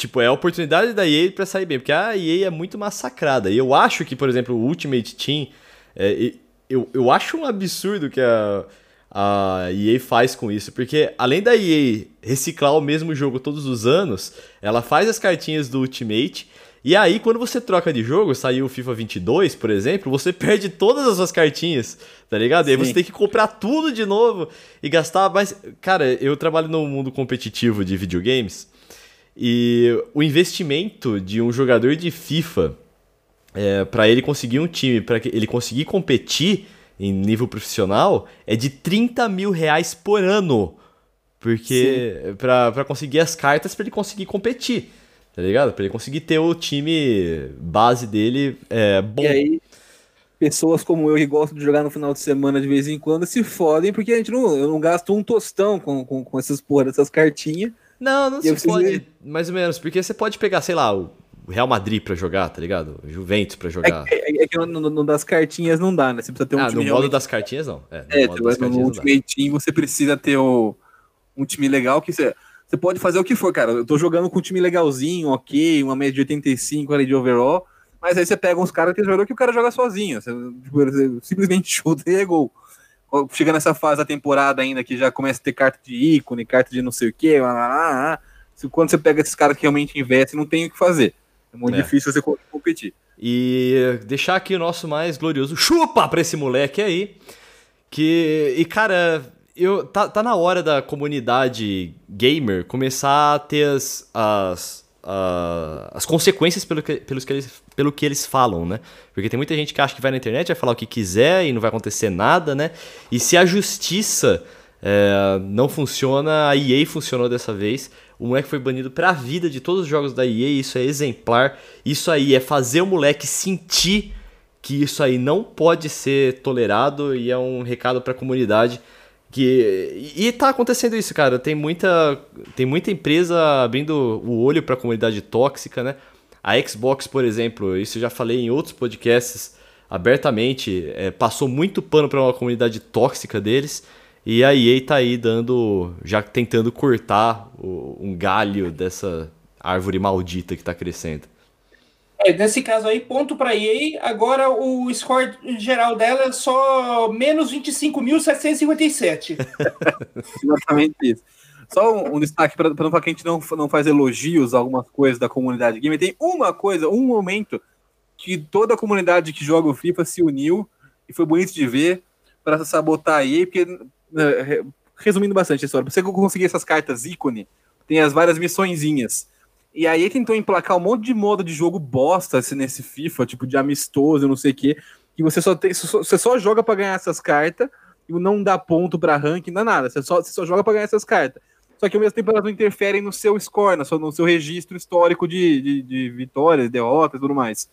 [SPEAKER 2] tipo, é a oportunidade da EA para sair bem, porque a EA é muito massacrada. E eu acho que, por exemplo, o Ultimate Team, é, eu, eu acho um absurdo que a, a EA faz com isso, porque além da EA reciclar o mesmo jogo todos os anos, ela faz as cartinhas do Ultimate. E aí, quando você troca de jogo, saiu o FIFA 22, por exemplo, você perde todas as suas cartinhas, tá ligado? E aí você tem que comprar tudo de novo e gastar mais. Cara, eu trabalho no mundo competitivo de videogames e o investimento de um jogador de FIFA é, para ele conseguir um time, para ele conseguir competir em nível profissional, é de 30 mil reais por ano. Porque para conseguir as cartas para ele conseguir competir, tá ligado? Para ele conseguir ter o time base dele é, bom.
[SPEAKER 4] E aí, pessoas como eu que gostam de jogar no final de semana de vez em quando se fodem porque a gente não, eu não gasto um tostão com, com, com essas porra, essas cartinhas.
[SPEAKER 2] Não, não
[SPEAKER 4] E
[SPEAKER 2] se pode, mais ou menos, porque você pode pegar, sei lá, o Real Madrid pra jogar, tá ligado? O Juventus pra
[SPEAKER 4] É,
[SPEAKER 2] jogar.
[SPEAKER 4] que- é, é que no, no- no das cartinhas não dá, né? Você precisa ter um
[SPEAKER 2] ah, no
[SPEAKER 4] time
[SPEAKER 2] modo
[SPEAKER 4] realmente-
[SPEAKER 2] das cartinhas não. É, no
[SPEAKER 4] É,
[SPEAKER 2] modo
[SPEAKER 4] tipo,
[SPEAKER 2] das
[SPEAKER 4] no. Ultimate Team você precisa ter o- um time legal que você, você pode fazer o que for, cara. Eu tô jogando com um time legalzinho, ok, uma média de 85 ali de overall, mas aí você pega uns caras que jogador que o cara joga sozinho. Você, tipo, você simplesmente chuta e é gol. Chega nessa fase da temporada ainda que já começa a ter carta de ícone, carta de não sei o que, quando você pega esses caras que realmente investem, não tem o que fazer. É muito
[SPEAKER 2] É.
[SPEAKER 4] difícil você co- competir.
[SPEAKER 2] E deixar aqui o nosso mais glorioso chupa pra esse moleque aí. Que. E cara, eu, tá, tá na hora da comunidade gamer começar a ter as. as a- as consequências pelo que, pelos que eles, pelo que eles falam, né? Porque tem muita gente que acha que vai na internet, vai falar o que quiser e não vai acontecer nada, né? E se a justiça é, não funciona, a EA funcionou dessa vez. O moleque foi banido pra vida de todos os jogos da EA, isso é exemplar. Isso aí é fazer o moleque sentir que isso aí não pode ser tolerado e é um recado pra comunidade que e tá acontecendo isso, cara. Tem muita tem muita empresa abrindo o olho pra comunidade tóxica, né? A Xbox, por exemplo, isso eu já falei em outros podcasts abertamente, é, passou muito pano pra uma comunidade tóxica deles. E a EA tá aí dando, já tentando cortar o- um galho dessa árvore maldita que tá crescendo.
[SPEAKER 3] Nesse caso aí, ponto para EA. Agora o score geral dela é só menos 25.757.
[SPEAKER 4] Exatamente isso. Só um, um destaque para não falar que a gente não, não faz elogios a algumas coisas da comunidade gamer. Tem uma coisa, um momento que toda a comunidade que joga o FIFA se uniu e foi bonito de ver para sabotar a EA, porque, re- resumindo bastante a história, você conseguir essas cartas ícone, tem as várias missõezinhas. E aí tentou emplacar um monte de modo de jogo bosta assim, nesse FIFA, tipo de amistoso, não sei o quê, que você só tem, você só joga para ganhar essas cartas e não dá ponto para ranking, não dá nada. Você só, você só joga para ganhar essas cartas. Só que ao mesmo tempo elas não interferem no seu score, no seu, registro histórico de, de, de vitórias, derrotas e tudo mais.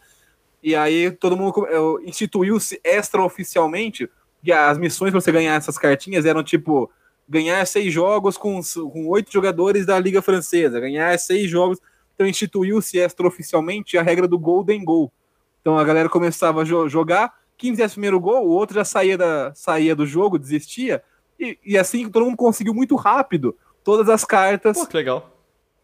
[SPEAKER 4] E aí todo mundo instituiu-se extraoficialmente que as missões para você ganhar essas cartinhas eram tipo ganhar seis jogos com, com oito jogadores da Liga Francesa, ganhar seis jogos. Então instituiu-se extraoficialmente a regra do Golden Goal. Então a galera começava a jo- jogar, quem fizesse o primeiro gol, o outro já saía, da, saía do jogo, desistia. E, e assim todo mundo conseguiu muito rápido todas as cartas,
[SPEAKER 2] Pô, que legal.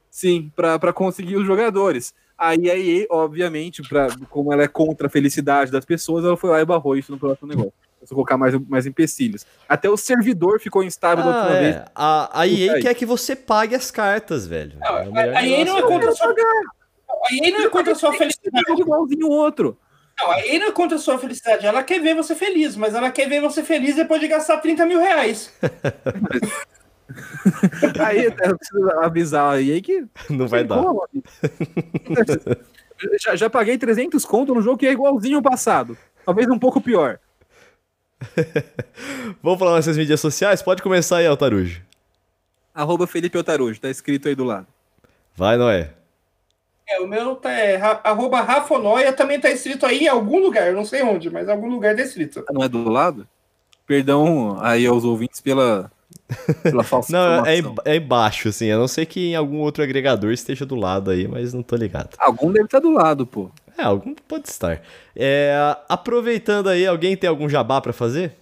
[SPEAKER 4] sim, para conseguir os jogadores. Aí a EA, obviamente, pra, como ela é contra a felicidade das pessoas, ela foi lá e barrou isso no próximo negócio. Pra colocar mais, mais empecilhos. Até o servidor ficou instável da
[SPEAKER 2] Ah,
[SPEAKER 4] última vez.
[SPEAKER 2] é. A, a EA
[SPEAKER 4] aí.
[SPEAKER 2] quer que você pague as cartas, velho.
[SPEAKER 3] Não,
[SPEAKER 2] É o
[SPEAKER 3] a, a EA não é contra a sua. A EA não é contra a sua felicidade.
[SPEAKER 4] Igualzinho o outro.
[SPEAKER 3] Não, a EA não é contra a sua felicidade. Ela quer ver você feliz, mas ela quer ver você feliz depois de gastar 30 mil reais.
[SPEAKER 4] Aí eu preciso avisar a EA que
[SPEAKER 2] Não vai dar.
[SPEAKER 4] Como? já, já paguei 300 conto no jogo que é igualzinho ao passado. Talvez um pouco pior.
[SPEAKER 2] Vamos falar nessas mídias sociais? Pode começar aí, Altarujo.
[SPEAKER 4] Arroba Felipe Otarujo, tá escrito aí do lado.
[SPEAKER 2] Vai, Noé.
[SPEAKER 3] É, o meu tá é, ra- arroba Rafonoia também tá escrito aí em algum lugar, eu não sei onde, mas em algum lugar tá escrito.
[SPEAKER 4] Não é do lado? Perdão aí aos ouvintes pela, pela falsa
[SPEAKER 2] Não, é, é embaixo, assim. A não ser que em algum outro agregador esteja do lado aí, mas não tô ligado.
[SPEAKER 4] Algum deve estar do lado, pô.
[SPEAKER 2] É, algum pode estar. É, aproveitando aí, alguém tem algum jabá pra fazer?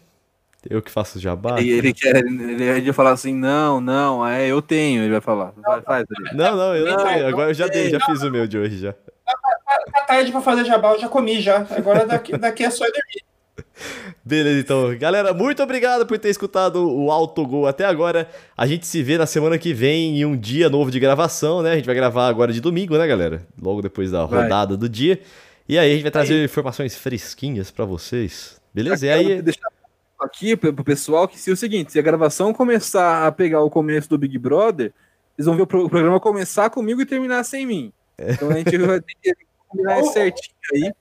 [SPEAKER 2] Eu que faço jabá?
[SPEAKER 4] E ele quer ele ia falar assim, não, não, é, eu tenho, ele vai falar. Vai, faz.
[SPEAKER 2] Não, não, eu não
[SPEAKER 3] Não,
[SPEAKER 2] tenho.
[SPEAKER 3] não
[SPEAKER 2] Agora eu já dei, já fiz o meu de hoje já.
[SPEAKER 3] Tá tarde pra fazer jabá, eu já comi já. Agora daqui, daqui é só dormir.
[SPEAKER 2] Beleza, então. Galera, muito obrigado por ter escutado o Autogol até agora. A gente se vê na semana que vem em um dia novo de gravação, né? A gente vai gravar agora de domingo, né, galera? Logo depois da
[SPEAKER 4] Vai.
[SPEAKER 2] rodada do dia. E aí a gente vai trazer informações fresquinhas pra vocês. Beleza? E aí.
[SPEAKER 4] Deixar aqui pro pessoal que se é o seguinte, se a gravação começar a pegar o começo do Big Brother, eles vão ver o pro- o programa começar comigo e terminar sem mim. Então a gente vai ter que combinar certinho aí.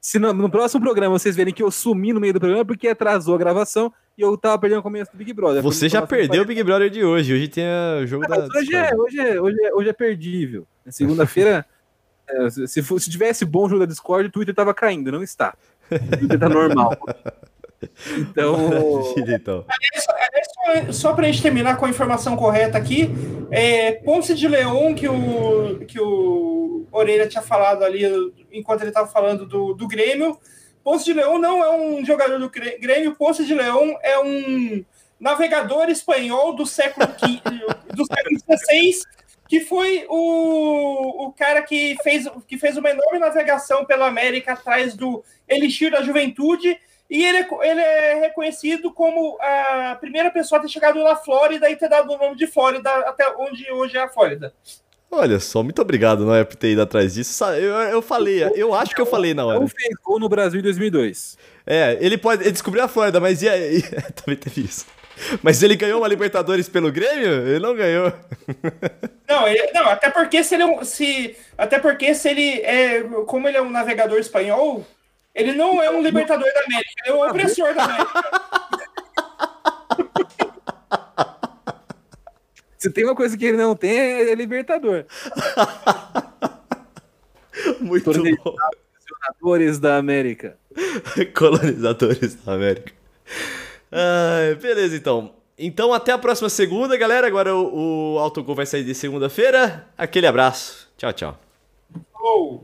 [SPEAKER 4] Se no, no próximo programa vocês verem que eu sumi no meio do programa é porque atrasou a gravação e eu tava perdendo o começo do Big Brother.
[SPEAKER 2] Você já perdeu o Big Brother de hoje. Hoje tem o jogo da.
[SPEAKER 4] hoje, é, hoje, é, hoje, é, hoje é perdível. Na segunda-feira, é, se, se, se tivesse bom jogo da Discord, o Twitter tava caindo, não está. Vida tá normal. Então.
[SPEAKER 2] então.
[SPEAKER 3] Aliás, só, só para a gente terminar com a informação correta aqui, é, Ponce de Leão, que o, que o Orelha tinha falado ali enquanto ele estava falando do, do Grêmio. Ponce de Leão não é um jogador do Grêmio, Ponce de Leão é um navegador espanhol do século do século XVI, que foi o, o cara que fez, que fez uma enorme navegação pela América atrás do Elixir da Juventude, e ele é, ele é reconhecido como a primeira pessoa a ter chegado na Flórida e ter dado o nome de Flórida até onde hoje é a Flórida.
[SPEAKER 2] Olha só, muito obrigado, não é por ter ido atrás disso. Eu, eu falei, eu acho que eu falei na hora. Não
[SPEAKER 4] fez gol no Brasil em 2002.
[SPEAKER 2] É, ele pode. Ele descobriu a Flórida, mas e aí? Também teve isso. Mas ele ganhou uma Libertadores pelo Grêmio? Ele não ganhou.
[SPEAKER 3] Não, ele, não até porque se ele é se até porque se ele é como ele é um navegador espanhol, ele não é um libertador da América, ele é um opressor da América.
[SPEAKER 4] Se tem uma coisa que ele não tem, é libertador.
[SPEAKER 2] Muito bom.
[SPEAKER 4] Colonizadores da América.
[SPEAKER 2] Colonizadores da América. Ah, beleza, então. Então, até a próxima segunda, galera. Agora o, o Autogol vai sair de segunda-feira. Aquele abraço. Tchau, tchau.
[SPEAKER 3] Oh.